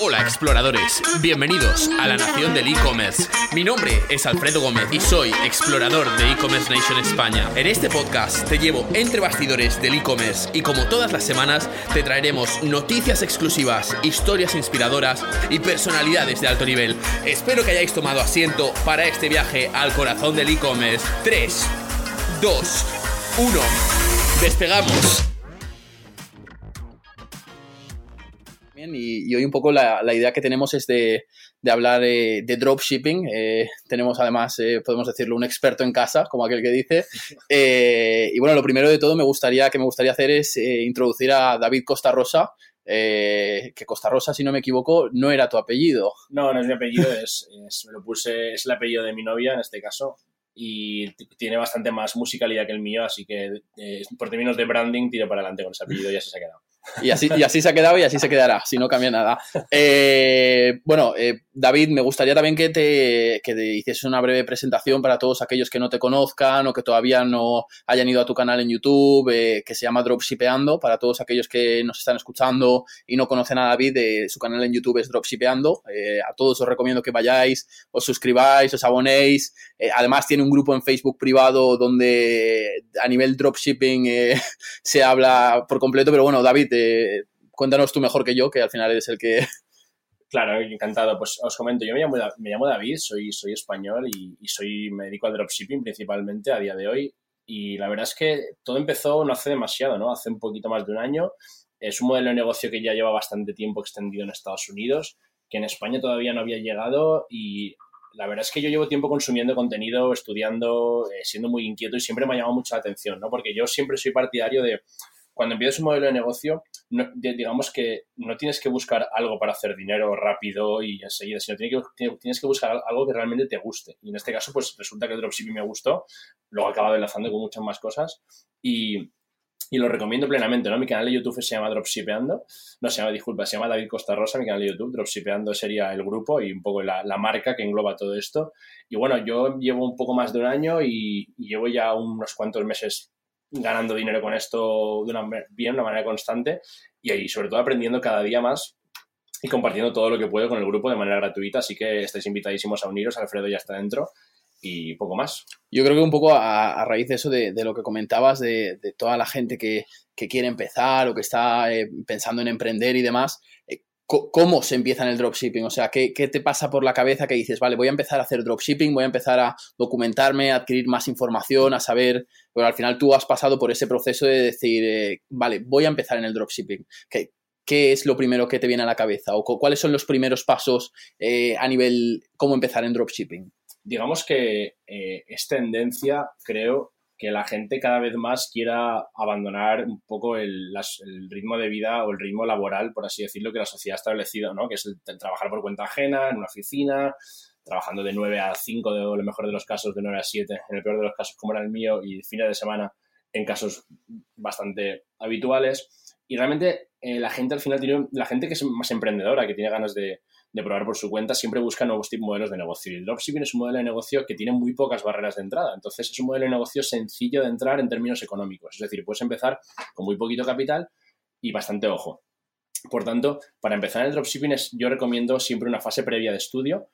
Hola exploradores, bienvenidos a la nación del e-commerce. Mi nombre es Alfredo Gómez y soy explorador de e-commerce Nation España. En este podcast te llevo entre bastidores del e-commerce y como todas las semanas te traeremos noticias exclusivas, historias inspiradoras y personalidades de alto nivel. Espero que hayáis tomado asiento para este viaje al corazón del e-commerce. 3, 2, 1. Despegamos. Y, hoy un poco la, idea que tenemos es de, hablar de, dropshipping. Eh, tenemos además, eh, podemos decirlo, un experto en casa, como aquel que dice. Eh, y bueno, lo primero de todo me gustaría, que me gustaría hacer es introducir a David Costa Rosa, que Costa Rosa, si no me equivoco, no era tu apellido. No, no es mi apellido, es, me lo puse, es el apellido de mi novia en este caso y tiene bastante más musicalidad que el mío, así que por términos de branding tiro para adelante con ese apellido y así se ha quedado. Y así, y así se ha quedado y así se quedará, si no cambia nada. Eh, bueno, eh, David, me gustaría también que te, que te hicieses una breve presentación para todos aquellos que no te conozcan o que todavía no hayan ido a tu canal en YouTube, eh, que se llama Dropshipeando. Para todos aquellos que nos están escuchando y no conocen a David, su canal en YouTube es Dropshipeando. a todos os recomiendo que vayáis, os suscribáis, os abonéis. además, tiene un grupo en Facebook privado donde a nivel dropshipping se habla por completo. Pero bueno, David, cuéntanos tú mejor que yo, que al final eres el que... Claro, encantado. Pues os comento, yo me llamo, me llamo David, soy, soy español y, soy, me dedico al dropshipping principalmente a día de hoy. Y la verdad es que todo empezó no hace demasiado, ¿no? Hace un poquito más de un año. Es un modelo de negocio que ya lleva bastante tiempo extendido en Estados Unidos, que en España todavía no había llegado y la verdad es que yo llevo tiempo consumiendo contenido, estudiando, eh, siendo muy inquieto y siempre me ha llamado mucha atención, ¿no? Porque yo siempre soy partidario de cuando empiezas un modelo de negocio, digamos que no tienes que buscar algo para hacer dinero rápido y enseguida, sino tienes que, tienes que buscar algo que realmente te guste. Y en este caso, pues resulta que el dropshipping me gustó, luego he acabado enlazando con muchas más cosas y, lo recomiendo plenamente, ¿no? Mi canal de YouTube se llama Dropshipeando, no se llama, disculpa, se llama David Costa Rosa, mi canal de YouTube, Dropshipeando sería el grupo y un poco la, la marca que engloba todo esto. Y bueno, yo llevo un poco más de un año y, y llevo ya unos cuantos meses ganando dinero con esto de una, bien, de una manera constante y ahí, sobre todo aprendiendo cada día más y compartiendo todo lo que puedo con el grupo de manera gratuita. Así que estáis invitadísimos a uniros. Alfredo ya está dentro y poco más. Yo creo que un poco a, raíz de eso, de, lo que comentabas, de, toda la gente que, quiere empezar o que está eh, pensando en emprender y demás, eh, ¿Cómo se empieza en el dropshipping? O sea, ¿qué, ¿qué, te pasa por la cabeza que dices, vale, voy a empezar a hacer dropshipping, voy a empezar a documentarme, a adquirir más información, a saber, pero al final tú has pasado por ese proceso de decir, eh, vale, voy a empezar en el dropshipping. ¿Qué, ¿Qué es lo primero que te viene a la cabeza? ¿O cuáles son los primeros pasos eh, a nivel cómo empezar en dropshipping? Digamos que eh, es tendencia, creo, que la gente cada vez más quiera abandonar un poco el, ritmo de vida o el ritmo laboral, por así decirlo, que la sociedad ha establecido, ¿no? Que es el, trabajar por cuenta ajena, en una oficina, trabajando de 9 a 5, de, lo mejor de los casos, de 9 a 7, en el peor de los casos, como era el mío, y fines de semana en casos bastante habituales. Y realmente eh, la gente al final tiene, la gente que es más emprendedora, que tiene ganas de, de probar por su cuenta, siempre busca nuevos tipos modelos de negocio. Y el dropshipping es un modelo de negocio que tiene muy pocas barreras de entrada. Entonces, es un modelo de negocio sencillo de entrar en términos económicos. Es decir, puedes empezar con muy poquito capital y bastante ojo. Por tanto, para empezar en el dropshipping, yo recomiendo siempre una fase previa de estudio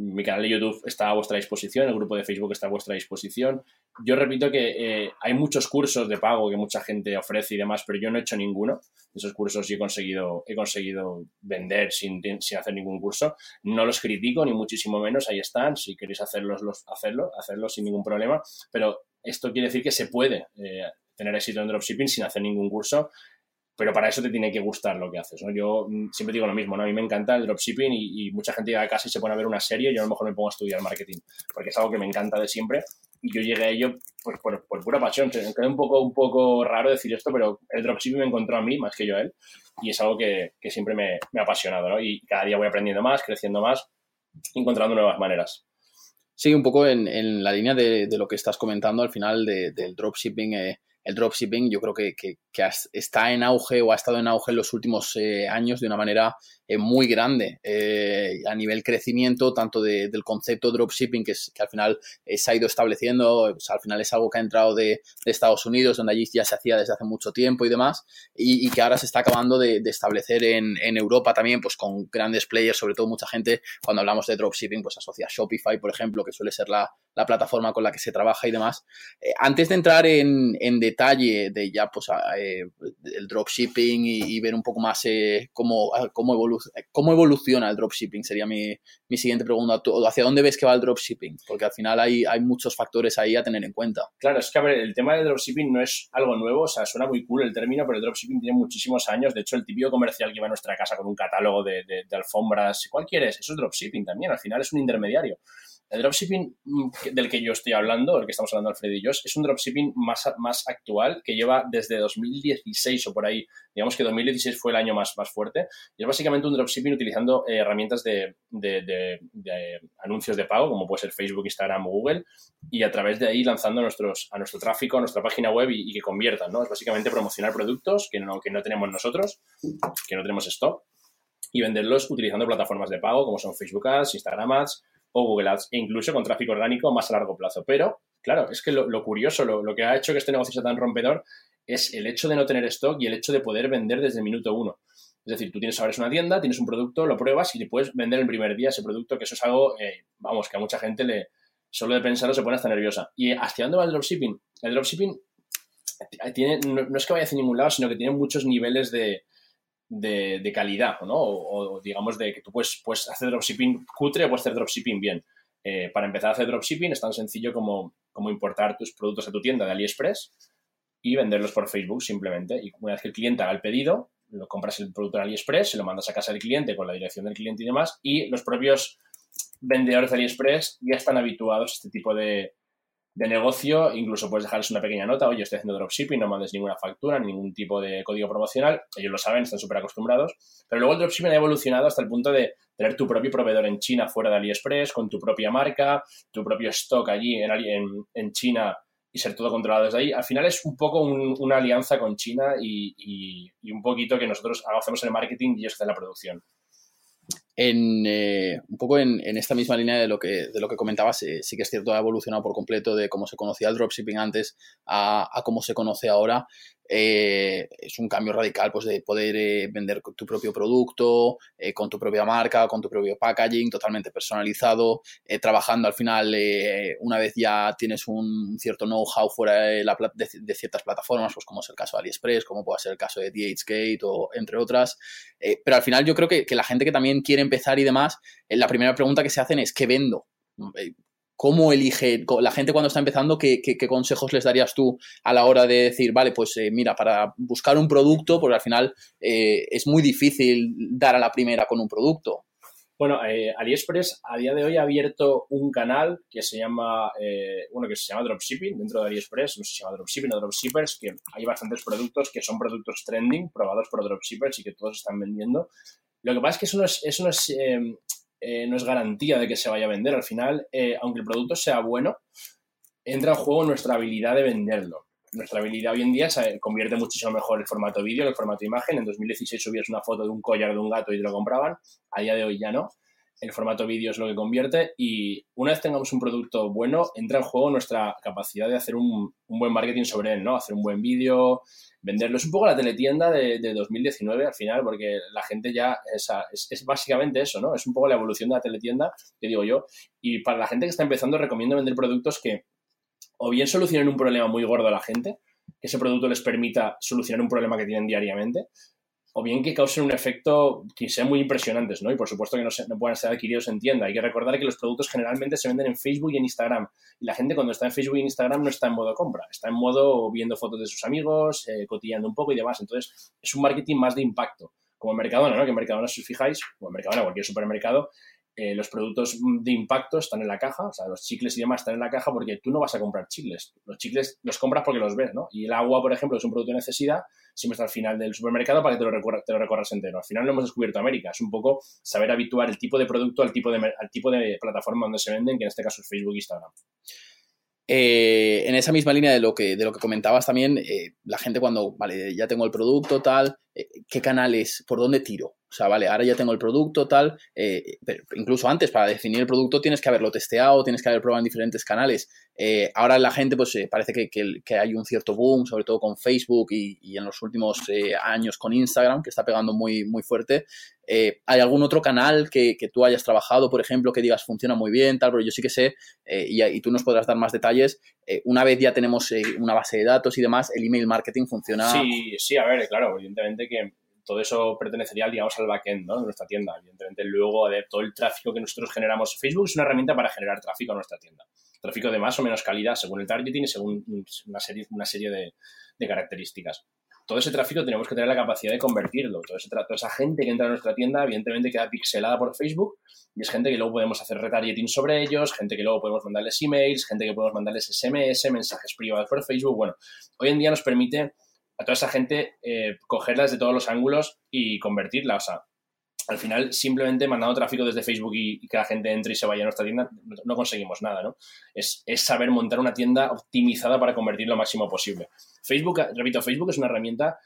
mi canal de YouTube está a vuestra disposición, el grupo de Facebook está a vuestra disposición. Yo repito que eh, hay muchos cursos de pago que mucha gente ofrece y demás, pero yo no he hecho ninguno. Esos cursos y he conseguido, he conseguido vender sin, sin hacer ningún curso. No los critico, ni muchísimo menos, ahí están. Si queréis hacerlos, los, hacerlo, hacerlo sin ningún problema. Pero esto quiere decir que se puede eh, tener éxito en dropshipping sin hacer ningún curso pero para eso te tiene que gustar lo que haces, ¿no? Yo mm, siempre digo lo mismo, ¿no? A mí me encanta el dropshipping y, mucha gente llega a casa y se pone a ver una serie y yo a lo mejor me pongo a estudiar marketing, porque es algo que me encanta de siempre y yo llegué a ello pues, por, pura pasión. Me queda un poco, un poco raro decir esto, pero el dropshipping me encontró a mí más que yo a él y es algo que, siempre me, ha apasionado, ¿no? Y cada día voy aprendiendo más, creciendo más, encontrando nuevas maneras. Sí, un poco en, la línea de, lo que estás comentando al final del dropshipping. Eh, el dropshipping yo creo que, que, está en auge o ha estado en auge en los últimos eh, años de una manera eh, muy grande eh, a nivel crecimiento, tanto del concepto dropshipping que, es, que al final se ha ido estableciendo, al final es algo que ha entrado de, Estados Unidos, donde allí ya se hacía desde hace mucho tiempo y demás, y, que ahora se está acabando de, establecer en, en, Europa también, pues con grandes players, sobre todo mucha gente, cuando hablamos de dropshipping, pues asocia Shopify, por ejemplo, que suele ser la, la plataforma con la que se trabaja y demás. antes de entrar en, en detalle de ya pues eh, el dropshipping y, ver un poco más eh, cómo, cómo, cómo, evoluciona el dropshipping, sería mi, mi, siguiente pregunta. ¿Hacia dónde ves que va el dropshipping? Porque al final hay, hay muchos factores ahí a tener en cuenta. Claro, es que el tema del dropshipping no es algo nuevo, o sea, suena muy cool el término, pero el dropshipping tiene muchísimos años. De hecho, el típico comercial que va a nuestra casa con un catálogo de, de, de alfombras, ¿cuál quieres? Eso es dropshipping también, al final es un intermediario. El dropshipping mm, del que yo estoy hablando, el que estamos hablando Alfredo y yo, es un dropshipping más, más actual que lleva desde 2016 o por ahí. Digamos que 2016 fue el año más, más fuerte. Y es básicamente un dropshipping utilizando eh, herramientas de, anuncios de pago, como puede ser Facebook, Instagram o Google, y a través de ahí lanzando a, nuestro tráfico, a nuestra página web y, que conviertan. ¿no? Es básicamente promocionar productos que no, que no tenemos nosotros, que no tenemos stock, y venderlos utilizando plataformas de pago como son Facebook Ads, Instagram Ads o Google Ads, e incluso con tráfico orgánico más a largo plazo. Pero, claro, es que lo, curioso, lo, que ha hecho que este negocio sea tan rompedor es el hecho de no tener stock y el hecho de poder vender desde el minuto uno. Es decir, tú tienes ahora una tienda, tienes un producto, lo pruebas y te puedes vender el primer día ese producto, que eso es algo, eh, vamos, que a mucha gente le, solo de pensarlo se pone hasta nerviosa. ¿Y hacia dónde va el dropshipping? El dropshipping tiene, no es que vaya hacia ningún lado, sino que tiene muchos niveles de, de, calidad, ¿no? O, digamos de que tú puedes, puedes hacer dropshipping cutre o puedes hacer dropshipping bien. Eh, para empezar a hacer dropshipping es tan sencillo como, como importar tus productos a tu tienda de AliExpress y venderlos por Facebook simplemente. Y una vez que el cliente haga el pedido, lo compras el producto en AliExpress, se lo mandas a casa del cliente con la dirección del cliente y demás, y los propios vendedores de AliExpress ya están habituados a este tipo de, de negocio, incluso puedes dejarles una pequeña nota, oye, estoy haciendo dropshipping, no mandes ninguna factura, ningún tipo de código promocional, ellos lo saben, están súper acostumbrados, pero luego el dropshipping ha evolucionado hasta el punto de tener tu propio proveedor en China fuera de AliExpress, con tu propia marca, tu propio stock allí en, en, China y ser todo controlado desde ahí. Al final es un poco una alianza con China y, un poquito que nosotros hacemos el marketing y ellos hacen la producción en, eh, un poco en, esta misma línea de lo que, de lo que comentabas, eh, sí que es cierto, ha evolucionado por completo de cómo se conocía el dropshipping antes a, a cómo se conoce ahora. Eh, es un cambio radical pues, de poder eh, vender tu propio producto, con tu propia marca, con tu propio packaging, totalmente personalizado, trabajando al final, una vez ya tienes un cierto know-how fuera de, la, de, ciertas plataformas, pues como es el caso de AliExpress, como puede ser el caso de DHgate o entre otras. pero al final yo creo que, que la gente que también quiere empezar y demás, la primera pregunta que se hacen es, ¿qué vendo? ¿Cómo elige la gente cuando está empezando? ¿qué, consejos les darías tú a la hora de decir, vale, pues eh, mira, para buscar un producto, porque al final eh, es muy difícil dar a la primera con un producto? Bueno, eh, AliExpress a día de hoy ha abierto un canal que se llama, bueno, que se llama Dropshipping dentro de AliExpress, no sé si se llama Dropshipping o Dropshippers, que hay bastantes productos que son productos trending, probados por Dropshippers y que todos están vendiendo. Lo que pasa es que eso no es, eso no es eh, no es garantía de que se vaya a vender. Al final, eh, aunque el producto sea bueno, entra en juego nuestra habilidad de venderlo. Nuestra habilidad hoy en día se convierte muchísimo mejor el formato vídeo que el formato imagen. En 2016 subías una foto de un collar de un gato y te lo compraban. A día de hoy ya no. El formato vídeo es lo que convierte y una vez tengamos un producto bueno, entra en juego nuestra capacidad de hacer un, un buen marketing sobre él, ¿no? Hacer un buen vídeo, venderlo. Es un poco la teletienda de, 2019 al final, porque la gente ya es, es, básicamente eso, ¿no? Es un poco la evolución de la teletienda, que digo yo. Y para la gente que está empezando, recomiendo vender productos que o bien solucionen un problema muy gordo a la gente, que ese producto les permita solucionar un problema que tienen diariamente, o bien que causen un efecto que sea muy impresionantes, ¿no? Y por supuesto que no, se, puedan ser adquiridos en tienda. Hay que recordar que los productos generalmente se venden en Facebook y en Instagram. Y la gente cuando está en Facebook y en Instagram no está en modo compra, está en modo viendo fotos de sus amigos, eh, cotillando un poco y demás. Entonces, es un marketing más de impacto. Como en Mercadona, ¿no? Que en Mercadona, si os fijáis, o en Mercadona, cualquier supermercado, eh, los productos de impacto están en la caja, o sea, los chicles y demás están en la caja porque tú no vas a comprar chicles. Los chicles los compras porque los ves, ¿no? Y el agua, por ejemplo, es un producto de necesidad, siempre está al final del supermercado para que te lo, recorras, te lo recorras entero. Al final no hemos descubierto América, es un poco saber habituar el tipo de producto al tipo de, al tipo de plataforma donde se venden, que en este caso es Facebook e Instagram. en esa misma línea de lo que, de lo que comentabas también, la gente cuando, vale, ya tengo el producto, tal, ¿qué canales, por dónde tiro? O sea, vale, ahora ya tengo el producto, tal, eh, pero incluso antes, para definir el producto tienes que haberlo testeado, tienes que haber probado en diferentes canales. Eh, ahora la gente, pues eh, parece que, que, hay un cierto boom, sobre todo con Facebook y, en los últimos años con Instagram, que está pegando muy, muy fuerte. ¿Hay algún otro canal que, que, tú hayas trabajado, por ejemplo, que digas funciona muy bien, tal? Pero yo sí que sé, y, y, tú nos podrás dar más detalles, una vez ya tenemos una base de datos y demás, el email marketing funciona. Sí, sí, a ver, claro, evidentemente que todo eso pertenecería, digamos, al backend ¿no? de nuestra tienda. Evidentemente, luego de todo el tráfico que nosotros generamos, Facebook es una herramienta para generar tráfico a nuestra tienda. Tráfico de más o menos calidad según el targeting y según una serie, una serie de, características. Todo ese tráfico tenemos que tener la capacidad de convertirlo. Todo ese, toda esa gente que entra a nuestra tienda, evidentemente, queda pixelada por Facebook y es gente que luego podemos hacer retargeting sobre ellos, gente que luego podemos mandarles emails, gente que podemos mandarles SMS, mensajes privados por Facebook. Bueno, hoy en día nos permite a toda esa gente eh, cogerlas de todos los ángulos y convertirla. O sea, al final, simplemente mandando tráfico desde Facebook y, que la gente entre y se vaya a nuestra tienda, no, conseguimos nada, ¿no? Es, es, saber montar una tienda optimizada para convertir lo máximo posible. Facebook, repito, Facebook es una herramienta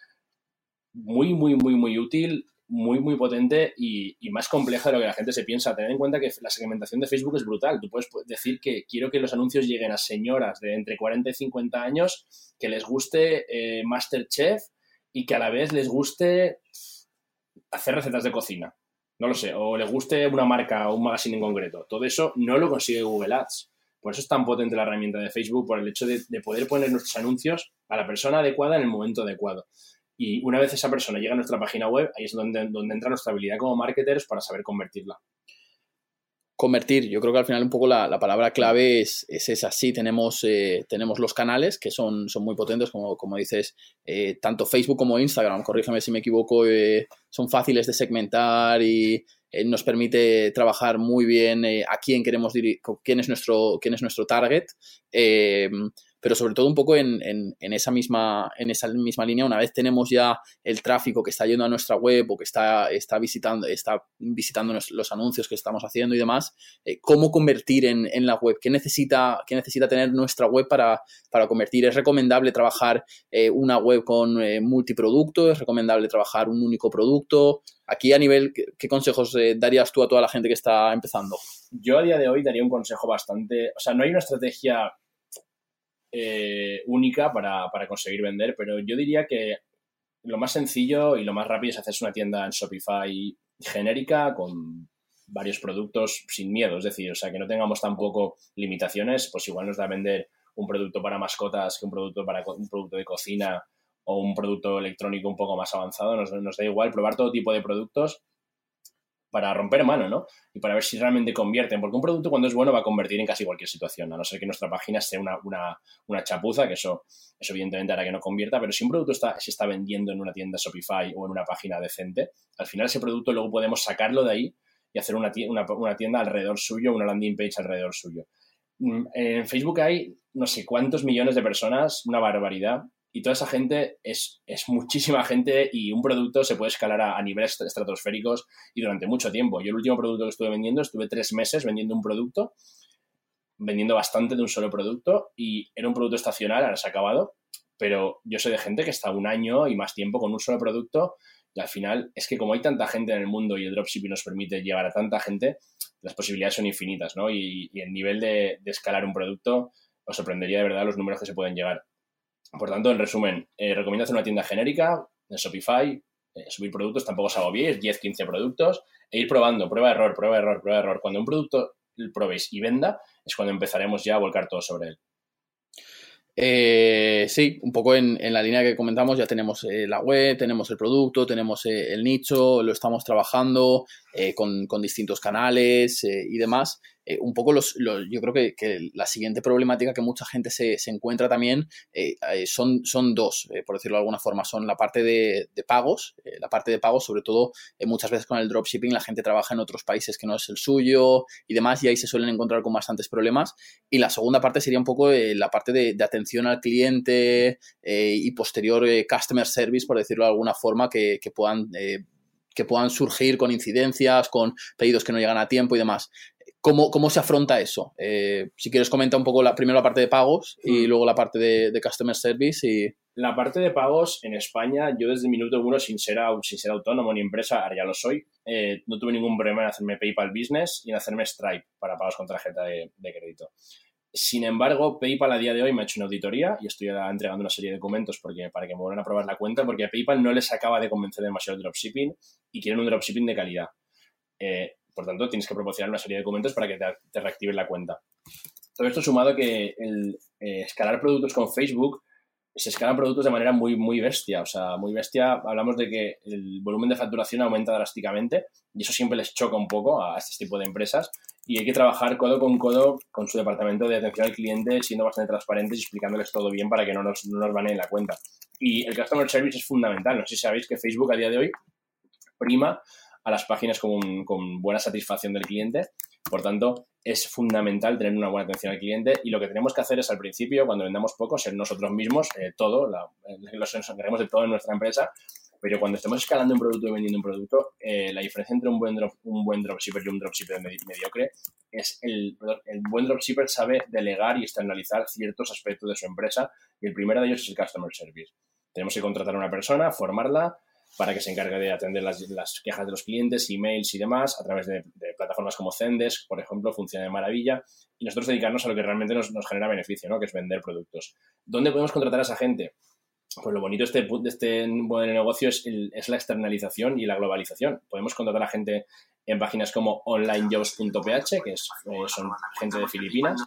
muy, muy, muy, muy útil muy, muy potente y, más compleja de lo que la gente se piensa. Tener en cuenta que la segmentación de Facebook es brutal. Tú puedes decir que quiero que los anuncios lleguen a señoras de entre 40 y 50 años, que les guste eh, Masterchef y que a la vez les guste hacer recetas de cocina. No lo sé, o les guste una marca o un magazine en concreto. Todo eso no lo consigue Google Ads. Por eso es tan potente la herramienta de Facebook, por el hecho de poder poner nuestros anuncios a la persona adecuada en el momento adecuado. Y una vez esa persona llega a nuestra página web, ahí es donde, entra nuestra habilidad como marketers para saber convertirla. Convertir, yo creo que al final un poco la, palabra clave es, es, esa. Sí, tenemos, eh, tenemos los canales que son, son muy potentes, como, como dices, eh, tanto Facebook como Instagram, corrígeme si me equivoco, eh, son fáciles de segmentar y nos permite trabajar muy bien a quién queremos dirigir, quién es nuestro, quién es nuestro target pero sobre todo un poco en, esa misma, en esa misma línea, una vez tenemos ya el tráfico que está yendo a nuestra web o que está, está, visitando, está visitando los anuncios que estamos haciendo y demás, eh, ¿cómo convertir en, la web? ¿Qué necesita, qué necesita tener nuestra web para, para convertir? ¿Es recomendable trabajar eh, una web con eh, multiproducto? ¿Es recomendable trabajar un único producto? Aquí a nivel, ¿qué, consejos darías tú a toda la gente que está empezando? Yo a día de hoy daría un consejo bastante, o sea, no hay una estrategia eh, única para, conseguir vender, pero yo diría que lo más sencillo y lo más rápido es hacerse una tienda en Shopify genérica con varios productos sin miedo, es decir, o sea, que no tengamos tampoco limitaciones, pues igual nos da vender un producto para mascotas que un producto para un producto de cocina o un producto electrónico un poco más avanzado, nos, nos da igual probar todo tipo de productos para romper mano, ¿no? Y para ver si realmente convierten, porque un producto cuando es bueno va a convertir en casi cualquier situación, a no ser que nuestra página sea una, una, chapuza, que eso, eso evidentemente hará que no convierta, pero si un producto está, se está vendiendo en una tienda Shopify o en una página decente, al final ese producto luego podemos sacarlo de ahí y hacer una tienda, una tienda alrededor suyo, una landing page alrededor suyo. Mm, en Facebook hay no sé cuántos millones de personas, una barbaridad, y toda esa gente es, es, muchísima gente y un producto se puede escalar a, niveles estratosféricos y durante mucho tiempo. Yo el último producto que estuve vendiendo, estuve tres meses vendiendo un producto, vendiendo bastante de un solo producto y era un producto estacional, ahora se ha acabado, pero yo soy de gente que está un año y más tiempo con un solo producto y al final es que como hay tanta gente en el mundo y el dropshipping nos permite llegar a tanta gente, las posibilidades son infinitas, ¿no? Y, el nivel de, de escalar un producto os sorprendería de verdad los números que se pueden llegar. Por tanto, en resumen, eh, recomiendo hacer una tienda genérica en Shopify, eh, subir productos, tampoco os agobiéis, 10, 15 productos, e ir probando, prueba, error, prueba, error, prueba, error. Cuando un producto probéis y venda, es cuando empezaremos ya a volcar todo sobre él. Eh, sí, un poco en, la línea que comentamos, ya tenemos la web, tenemos el producto, tenemos el nicho, lo estamos trabajando con, con, distintos canales y demás. Eh, un poco los, yo creo que, la siguiente problemática que mucha gente se, encuentra también eh, eh, son, son dos, por decirlo de alguna forma. Son la parte de, pagos, la parte de pagos, sobre todo muchas veces con el dropshipping la gente trabaja en otros países que no es el suyo y demás, y ahí se suelen encontrar con bastantes problemas. Y la segunda parte sería un poco la parte de, atención al cliente y posterior customer service, por decirlo de alguna forma, que, que puedan que puedan surgir con incidencias, con pedidos que no llegan a tiempo y demás ¿Cómo, ¿Cómo, se afronta eso? Eh, si quieres comenta un poco la, primero la parte de pagos y mm. luego la parte de, de, Customer Service. y La parte de pagos en España, yo desde el minuto uno, sin ser, sin ser autónomo ni empresa, ahora ya lo soy, eh, no tuve ningún problema en hacerme PayPal Business y en hacerme Stripe para pagos con tarjeta de, de, crédito. Sin embargo, PayPal a día de hoy me ha hecho una auditoría y estoy entregando una serie de documentos porque, para que me vuelvan a probar la cuenta porque a PayPal no les acaba de convencer demasiado el dropshipping y quieren un dropshipping de calidad. Eh, por tanto, tienes que proporcionar una serie de documentos para que te, te reactiven la cuenta. Todo esto sumado a que el eh, escalar productos con Facebook se escalan productos de manera muy, muy bestia. O sea, muy bestia. Hablamos de que el volumen de facturación aumenta drásticamente y eso siempre les choca un poco a este tipo de empresas. Y hay que trabajar codo con codo con su departamento de atención al cliente, siendo bastante transparentes y explicándoles todo bien para que no nos, no nos baneen la cuenta. Y el Customer Service es fundamental. No sé si sabéis que Facebook a día de hoy prima a las páginas con, buena satisfacción del cliente. Por tanto, es fundamental tener una buena atención al cliente y lo que tenemos que hacer es al principio, cuando vendamos poco, ser nosotros mismos, eh, todo, la, eh, los de todo en nuestra empresa, pero cuando estemos escalando un producto y vendiendo un producto, eh, la diferencia entre un buen, drop, un buen dropshipper y un dropshipper mediocre es el, el buen dropshipper sabe delegar y externalizar ciertos aspectos de su empresa y el primero de ellos es el customer service. Tenemos que contratar a una persona, formarla, para que se encargue de atender las, las, quejas de los clientes, emails y demás, a través de, plataformas como Zendesk, por ejemplo, funciona de maravilla, y nosotros dedicarnos a lo que realmente nos, nos, genera beneficio, ¿no? que es vender productos. ¿Dónde podemos contratar a esa gente? Pues lo bonito de este, de este modelo de negocio es, el, es, la externalización y la globalización. Podemos contratar a gente en páginas como onlinejobs.ph, que es, eh, son gente de Filipinas,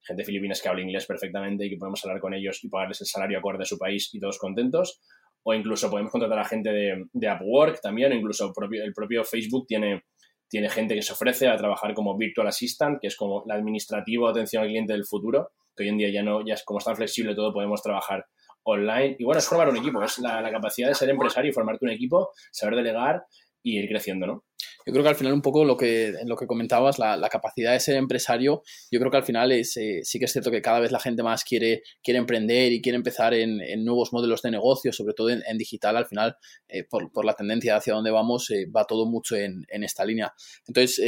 gente de Filipinas que habla inglés perfectamente y que podemos hablar con ellos y pagarles el salario acorde a su país y todos contentos o incluso podemos contratar a gente de, de Upwork también, o incluso el propio Facebook tiene, tiene gente que se ofrece a trabajar como Virtual Assistant, que es como el administrativo de atención al cliente del futuro, que hoy en día ya no, ya es como es tan flexible todo, podemos trabajar online. Y bueno, es formar un equipo, es la, la capacidad de ser empresario y formarte un equipo, saber delegar y ir creciendo, ¿no? Yo creo que al final un poco lo que, lo que comentabas, la, capacidad de ser empresario, yo creo que al final es, eh, sí que es cierto que cada vez la gente más quiere, quiere emprender y quiere empezar en, nuevos modelos de negocio, sobre todo en, digital, al final, eh, por, por, la tendencia hacia donde vamos, eh, va todo mucho en, en esta línea. Entonces,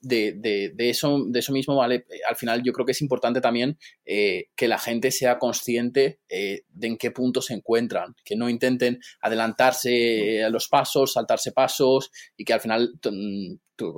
de, de, de, eso, de eso mismo, ¿vale? Al final yo creo que es importante también eh, que la gente sea consciente eh, de en qué punto se encuentran, que no intenten adelantarse a los pasos, saltarse pasos y que al final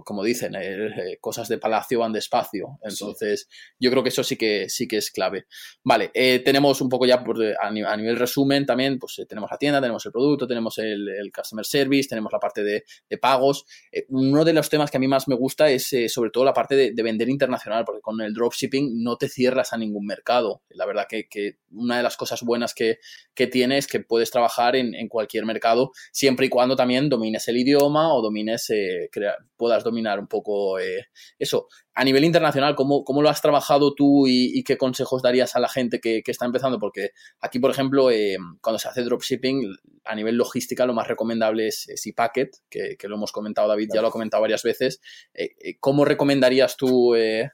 como dicen, eh, eh, cosas de palacio van despacio. Entonces, yo creo que eso sí que, sí que es clave. Vale, eh, tenemos un poco ya por, a, nivel, resumen también, pues tenemos la tienda, tenemos el producto, tenemos el, el customer service, tenemos la parte de, de pagos. uno de los temas que a mí más me gusta es sobre todo la parte de, de, vender internacional, porque con el dropshipping no te cierras a ningún mercado. La verdad que, que una de las cosas buenas que, que tiene es que puedes trabajar en, en, cualquier mercado, siempre y cuando también domines el idioma o domines, crear, puedas dominar un poco eh, eso. A nivel internacional, ¿cómo, ¿cómo, lo has trabajado tú y, y, qué consejos darías a la gente que, que está empezando? Porque aquí, por ejemplo, eh, cuando se hace dropshipping, a nivel logística, lo más recomendable es, es ePacket, que, que, lo hemos comentado, David ya lo ha comentado varias veces. Eh, eh ¿Cómo recomendarías tú? Eh,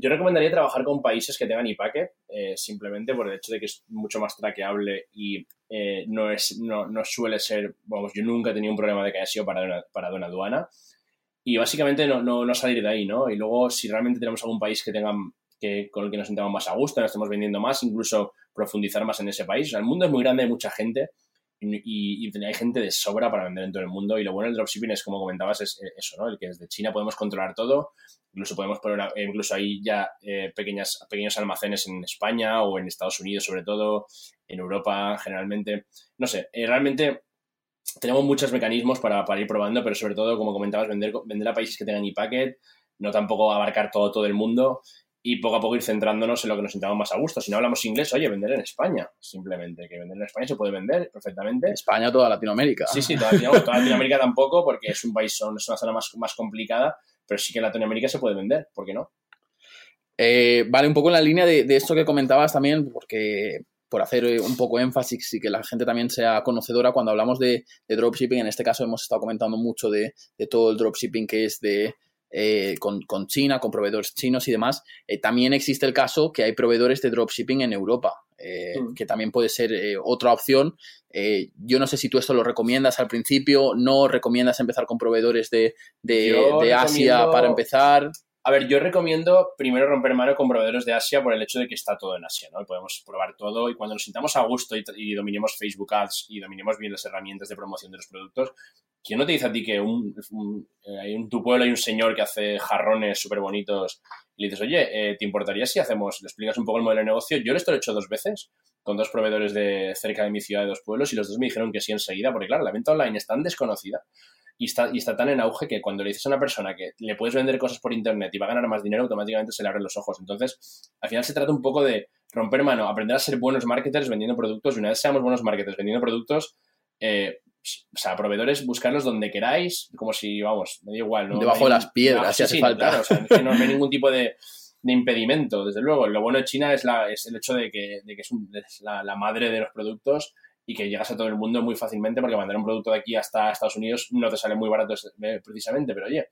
yo recomendaría trabajar con países que tengan ePacket, eh, simplemente por el hecho de que es mucho más traqueable y eh, no, es, no, no, suele ser, vamos, yo nunca he tenido un problema de que haya sido para una, para una aduana y básicamente no, no, no, salir de ahí, ¿no? Y luego, si realmente tenemos algún país que tengan, que, con el que nos sintamos más a gusto, nos estemos vendiendo más, incluso profundizar más en ese país. O sea, el mundo es muy grande, hay mucha gente y, hay gente de sobra para vender en todo el mundo. Y lo bueno del dropshipping es, como comentabas, es eso, ¿no? El que desde China podemos controlar todo, incluso podemos poner, incluso hay ya eh, pequeñas, pequeños almacenes en España o en Estados Unidos, sobre todo, en Europa, generalmente. No sé, eh, realmente tenemos muchos mecanismos para, para, ir probando, pero sobre todo, como comentabas, vender, vender a países que tengan e-packet, no tampoco abarcar todo, todo el mundo y poco a poco ir centrándonos en lo que nos sintamos más a gusto. Si no hablamos inglés, oye, vender en España, simplemente, que vender en España se puede vender perfectamente. España, toda Latinoamérica. Sí, sí, toda, toda Latinoamérica tampoco, porque es un país, es una zona más, más complicada, pero sí que en Latinoamérica se puede vender, ¿por qué no? Eh, vale, un poco en la línea de, de esto que comentabas también, porque por hacer eh, un poco énfasis y que la gente también sea conocedora, cuando hablamos de, de dropshipping, en este caso hemos estado comentando mucho de, de todo el dropshipping que es de, eh, con, con, China, con proveedores chinos y demás, eh, también existe el caso que hay proveedores de dropshipping en Europa, eh, mm. que también puede ser eh, otra opción. yo no sé si tú esto lo recomiendas al principio, no recomiendas empezar con proveedores de, de, de Asia para empezar A ver, yo recomiendo primero romper mano con proveedores de Asia por el hecho de que está todo en Asia, ¿no? Y podemos probar todo y cuando nos sintamos a gusto y, dominemos Facebook Ads y dominemos bien las herramientas de promoción de los productos, ¿quién no te dice a ti que un, eh, hay un, tu pueblo hay un señor que hace jarrones súper bonitos y le dices, oye, eh, ¿te importaría si hacemos, le explicas un poco el modelo de negocio? Yo esto lo he hecho dos veces con dos proveedores de cerca de mi ciudad de dos pueblos y los dos me dijeron que sí enseguida, porque claro, la venta online es tan desconocida y está, y está tan en auge que cuando le dices a una persona que le puedes vender cosas por internet y va a ganar más dinero, automáticamente se le abren los ojos. Entonces, al final se trata un poco de romper mano, aprender a ser buenos marketers vendiendo productos y una vez seamos buenos marketers vendiendo productos, eh, o sea, proveedores, buscarlos donde queráis, como si, vamos, me da igual. ¿no? Debajo de las piedras, si hace falta. Claro, o sea, no hay ningún tipo de, impedimento, desde luego. Lo bueno de China es, la, es el hecho de que, de que es, la, la, madre de los productos y que llegas a todo el mundo muy fácilmente porque mandar un producto de aquí hasta Estados Unidos no te sale muy barato eh, precisamente, pero oye,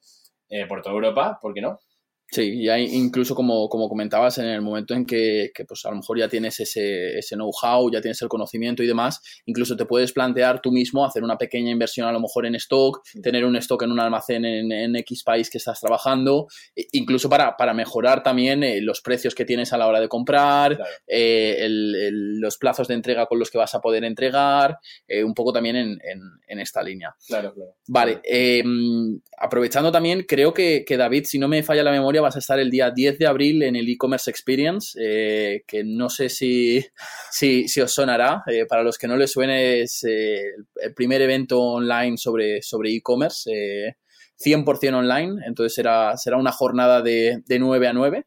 eh, por toda Europa, ¿por qué no? Sí, y hay incluso como, como comentabas, en el momento en que, que pues a lo mejor ya tienes ese, ese know-how, ya tienes el conocimiento y demás, incluso te puedes plantear tú mismo hacer una pequeña inversión a lo mejor en stock, tener un stock en un almacén en, en X país que estás trabajando, e incluso para, para mejorar también eh, los precios que tienes a la hora de comprar, eh, el, los plazos de entrega con los que vas a poder entregar, eh, un poco también en, en, en, esta línea. Claro, claro. Vale, em, aprovechando también, creo que, que David, si no me falla la memoria, vas a estar el día 10 de abril en el e-commerce experience, eh, que no sé si, si, os sonará. Eh, para los que no les suene, es eh, el primer evento online sobre e-commerce. 100% online, entonces será, será una jornada de, de 9 a 9,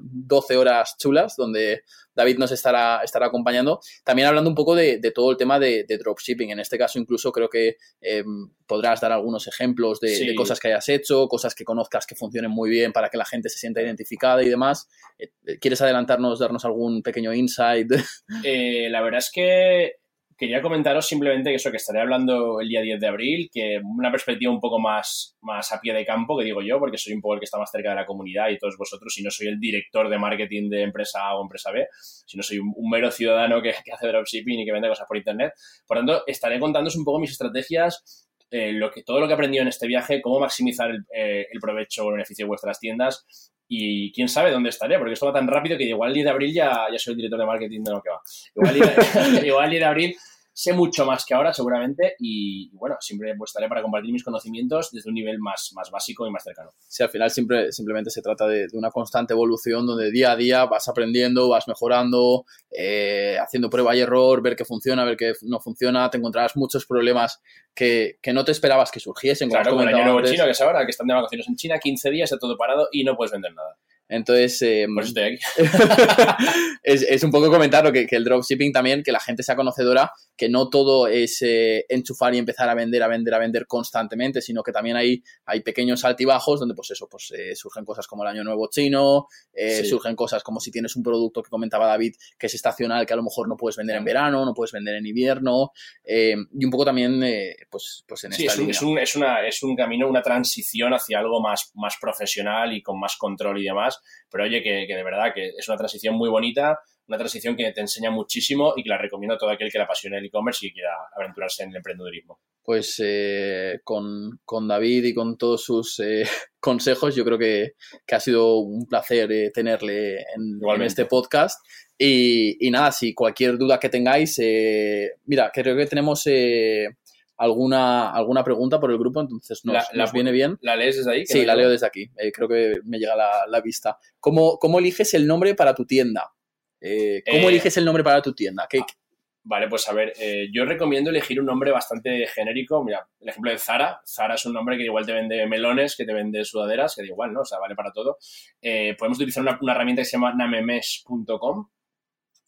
12 horas chulas, donde David nos estará, estará acompañando. También hablando un poco de, todo el tema de, dropshipping. En este caso, incluso creo que em, podrás dar algunos ejemplos de, cosas que hayas hecho, cosas que conozcas que funcionen muy bien para que la gente se sienta identificada y demás. Eh, ¿Quieres adelantarnos, darnos algún pequeño insight? Eh, la verdad es que quería comentaros simplemente que eso, que estaré hablando el día 10 de abril, que una perspectiva un poco más, más a pie de campo, que digo yo, porque soy un poco el que está más cerca de la comunidad y todos vosotros, si no soy el director de marketing de empresa A o empresa B, si no soy un, mero ciudadano que, hace dropshipping y que vende cosas por internet. Por tanto, estaré contándoos un poco mis estrategias eh, lo que, todo lo que he aprendido en este viaje, cómo maximizar el, eh, el, provecho o el beneficio de vuestras tiendas y quién sabe dónde estaré, porque esto va tan rápido que igual el día de abril ya, ya soy el director de marketing de lo que va. Igual el igual el día de abril sé mucho más que ahora seguramente y, bueno, siempre pues, estaré para compartir mis conocimientos desde un nivel más, más básico y más cercano. Sí, al final siempre, simplemente se trata de, una constante evolución donde día a día vas aprendiendo, vas mejorando, eh, haciendo prueba y error, ver qué funciona, ver qué no funciona, te encontrarás muchos problemas que, que no te esperabas que surgiesen. Claro, como el año nuevo chino, que es ahora, que están de vacaciones en China, 15 días, está todo parado y no puedes vender nada. Entonces, eh, estoy aquí. es, es, un poco comentar que, que, el dropshipping también, que la gente sea conocedora, que no todo es eh, enchufar y empezar a vender, a vender, a vender constantemente, sino que también hay, hay pequeños altibajos donde, pues eso, pues eh, surgen cosas como el Año Nuevo Chino, sí. surgen cosas como si tienes un producto que comentaba David, que es estacional, que a lo mejor no puedes vender en verano, no puedes vender en invierno, y un poco también, pues, pues en sí, esta es un, Es un, es, una, es un camino, una transición hacia algo más, más profesional y con más control y demás pero oye, que, de verdad que es una transición muy bonita, una transición que te enseña muchísimo y que la recomiendo a todo aquel que le apasione el e-commerce y quiera aventurarse en el emprendedurismo. Pues eh, con, David y con todos sus eh, consejos, yo creo que, ha sido un placer eh, tenerle en, este podcast. Y, nada, si cualquier duda que tengáis, mira, creo que tenemos alguna, alguna pregunta por el grupo, entonces nos, la, viene bien. ¿La lees desde ahí? Sí, la leo desde aquí. Eh, creo que me llega la, la vista. ¿Cómo, ¿Cómo, eliges el nombre para tu tienda? Eh, ¿Cómo eh, eliges el nombre para tu tienda? ¿Qué, Vale, pues a ver, yo recomiendo elegir un nombre bastante genérico. Mira, el ejemplo de Zara. Zara es un nombre que igual te vende melones, que te vende sudaderas, que da igual, ¿no? O sea, vale para todo. podemos utilizar una, una, herramienta que se llama namemesh.com,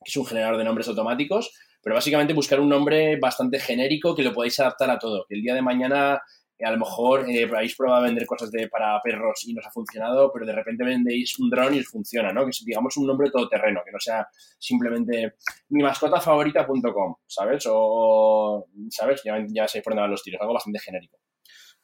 que es un generador de nombres automáticos pero básicamente buscar un nombre bastante genérico que lo podáis adaptar a todo. Que el día de mañana eh, a lo mejor eh, habéis probado a vender cosas de, para perros y no os ha funcionado, pero de repente vendéis un dron y os funciona, ¿no? Que digamos, un nombre todoterreno, que no sea simplemente mi mascota favorita.com, ¿sabes? O, ¿sabes? Ya, ya sabéis por dónde van los tiros, algo bastante genérico.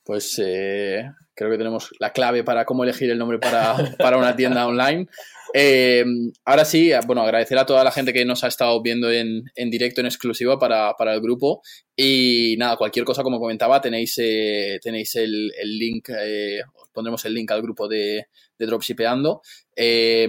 Pues eh, creo que tenemos la clave para cómo elegir el nombre para, para una tienda online. Eh, ahora sí, bueno, agradecer a toda la gente que nos ha estado viendo en, en directo, en exclusiva para, para, el grupo. Y nada, cualquier cosa, como comentaba, tenéis, eh, tenéis el, el link, eh, os pondremos el link al grupo de, dropshipeando. Eh,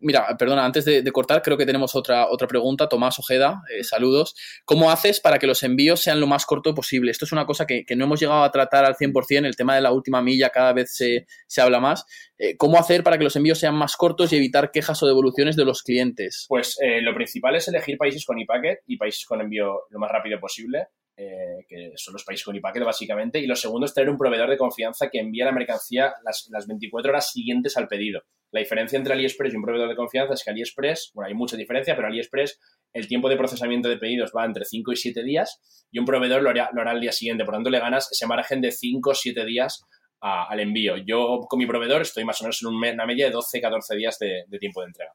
mira, perdona, antes de, cortar, creo que tenemos otra, otra pregunta. Tomás Ojeda, eh, saludos. ¿Cómo haces para que los envíos sean lo más corto posible? Esto es una cosa que, no hemos llegado a tratar al 100%, el tema de la última milla cada vez se, habla más. Eh, ¿Cómo hacer para que los envíos sean más cortos y evitar quejas o devoluciones de los clientes? Pues lo principal es elegir países con e-packet y países con envío lo más rápido posible. que son los países con e-packet básicamente, y lo segundo es tener un proveedor de confianza que envíe la mercancía las, las 24 horas siguientes al pedido. La diferencia entre AliExpress y un proveedor de confianza es que AliExpress, bueno, hay mucha diferencia, pero AliExpress el tiempo de procesamiento de pedidos va entre 5 y 7 días y un proveedor lo hará, lo hará al día siguiente. Por lo tanto, le ganas ese margen de 5 o 7 días al envío. Yo con mi proveedor estoy más o menos en una media de 12, 14 días de, tiempo de entrega.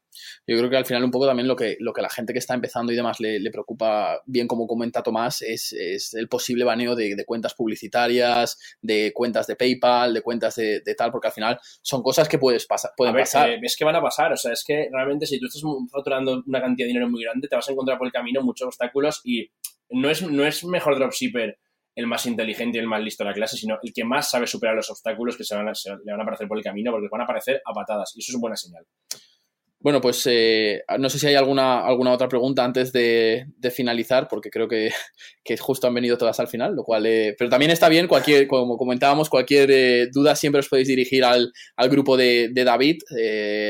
Yo creo que al final un poco también lo que, lo que la gente que está empezando y demás le, preocupa, bien como comenta Tomás, es, el posible baneo de, cuentas publicitarias, de cuentas de PayPal, de cuentas de, tal, porque al final son cosas que puedes pasar, pueden pasar. Eh, es que van a pasar, o sea, es que realmente si tú estás facturando una cantidad de dinero muy grande, te vas a encontrar por el camino muchos obstáculos y no es, no es mejor dropshipper el más inteligente y el más listo de la clase, sino el que más sabe superar los obstáculos que se, van le van a aparecer por el camino, porque van a aparecer a patadas, y eso es una buena señal. Bueno, pues eh, no sé si hay alguna, alguna otra pregunta antes de, finalizar, porque creo que, justo han venido todas al final, lo cual. Eh, pero también está bien, cualquier, como comentábamos, cualquier eh, duda siempre os podéis dirigir al, grupo de, David,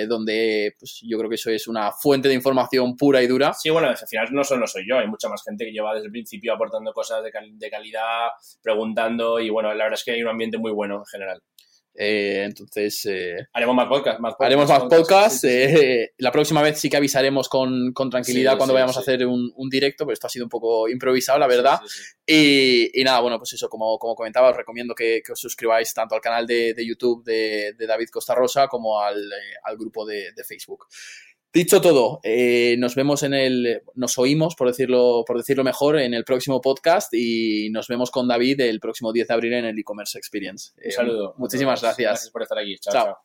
donde pues, yo creo que eso es una fuente de información pura y dura. Sí, bueno, al final no solo soy yo, hay mucha más gente que lleva desde el principio aportando cosas de, de calidad, preguntando, y bueno, la verdad es que hay un ambiente muy bueno en general. Eh, entonces. Eh, haremos más podcast. haremos más podcast. Eh, la próxima vez sí que avisaremos con, tranquilidad cuando vayamos a hacer un, directo, pero esto ha sido un poco improvisado, la verdad. Y, nada, bueno, pues eso, como, como comentaba, os recomiendo que, os suscribáis tanto al canal de, YouTube de, David Costa Rosa como al, grupo de Facebook. Dicho todo, eh, nos vemos en el, nos oímos, por decirlo, por decirlo mejor, en el próximo podcast y nos vemos con David el próximo 10 de abril en el e-commerce experience. Un saludo. Eh, muchísimas gracias. Gracias por estar aquí. chao.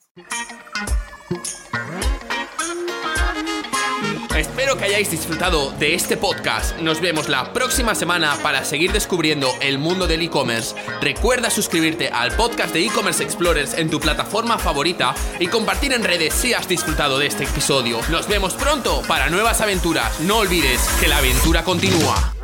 Espero que hayáis disfrutado de este podcast. Nos vemos la próxima semana para seguir descubriendo el mundo del e-commerce. Recuerda suscribirte al podcast de e-commerce explorers en tu plataforma favorita y compartir en redes si has disfrutado de este episodio. Nos vemos pronto para nuevas aventuras. No olvides que la aventura continúa.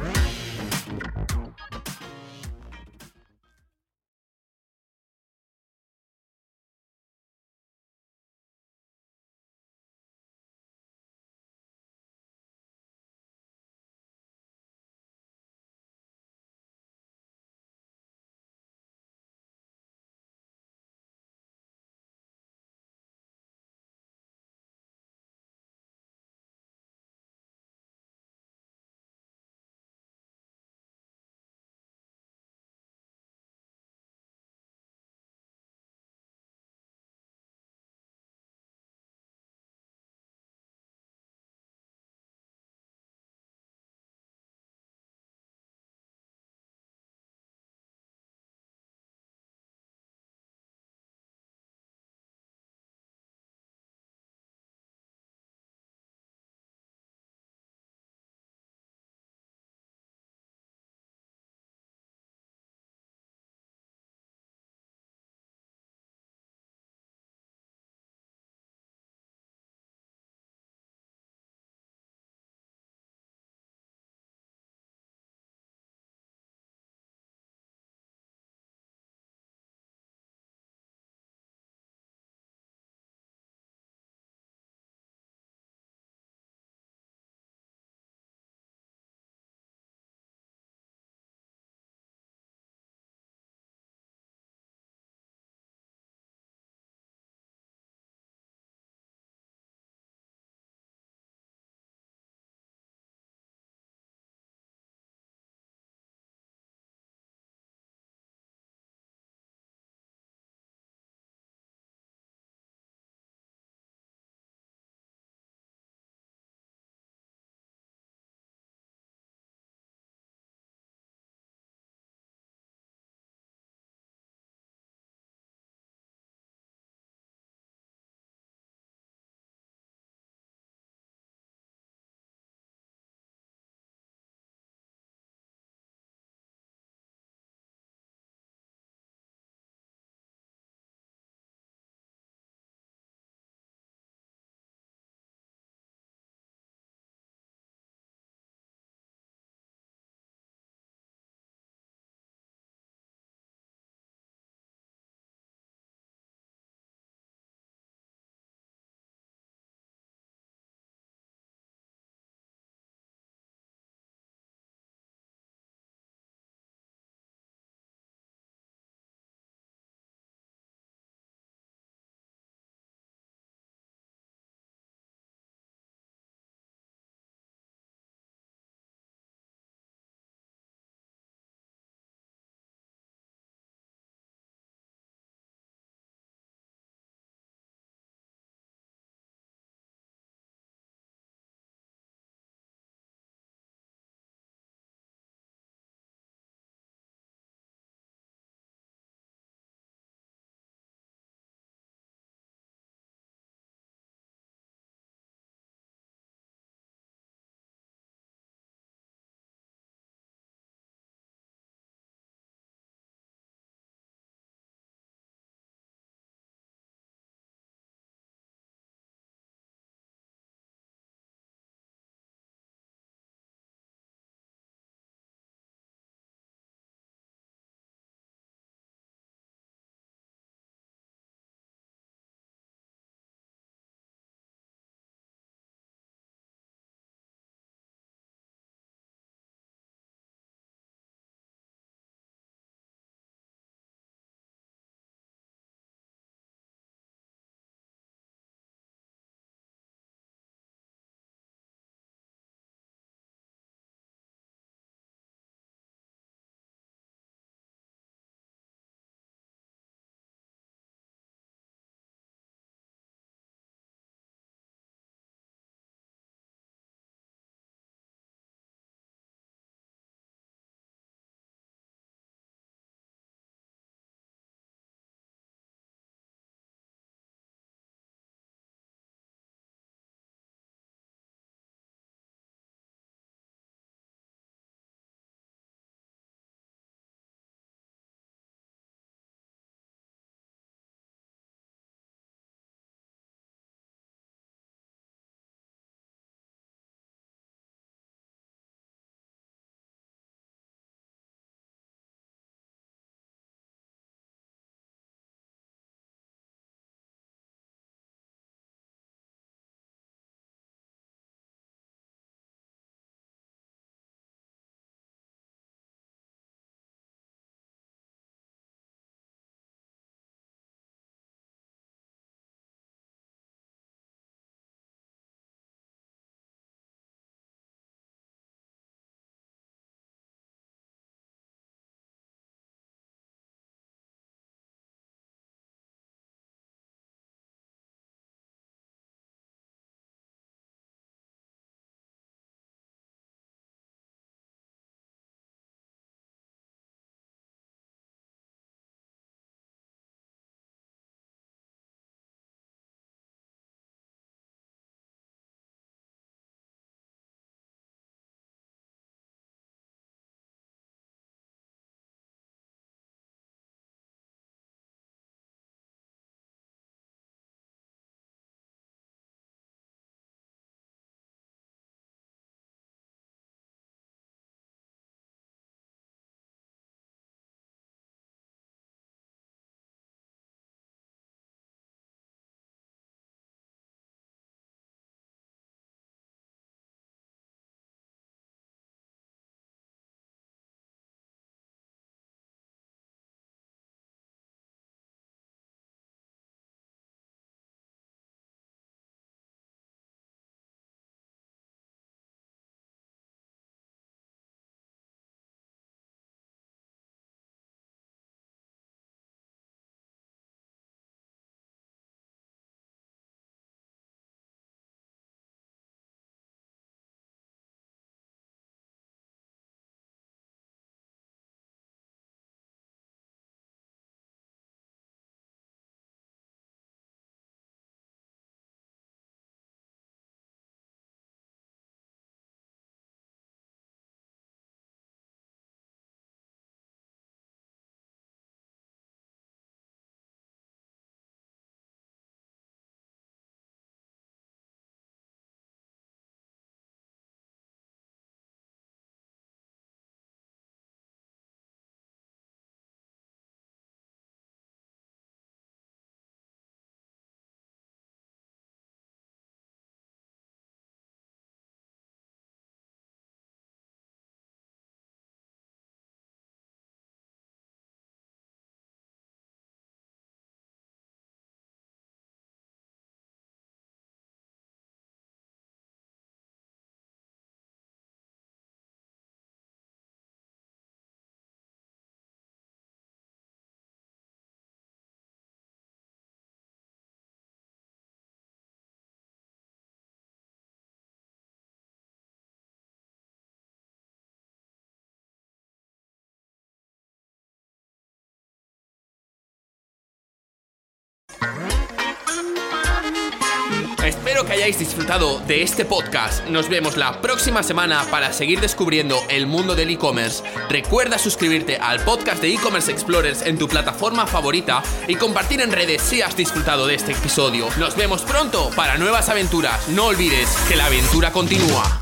Espero que hayáis disfrutado de este podcast. Nos vemos la próxima semana para seguir descubriendo el mundo del e-commerce. Recuerda suscribirte al podcast de e-commerce explorers en tu plataforma favorita y compartir en redes si has disfrutado de este episodio. Nos vemos pronto para nuevas aventuras. No olvides que la aventura continúa.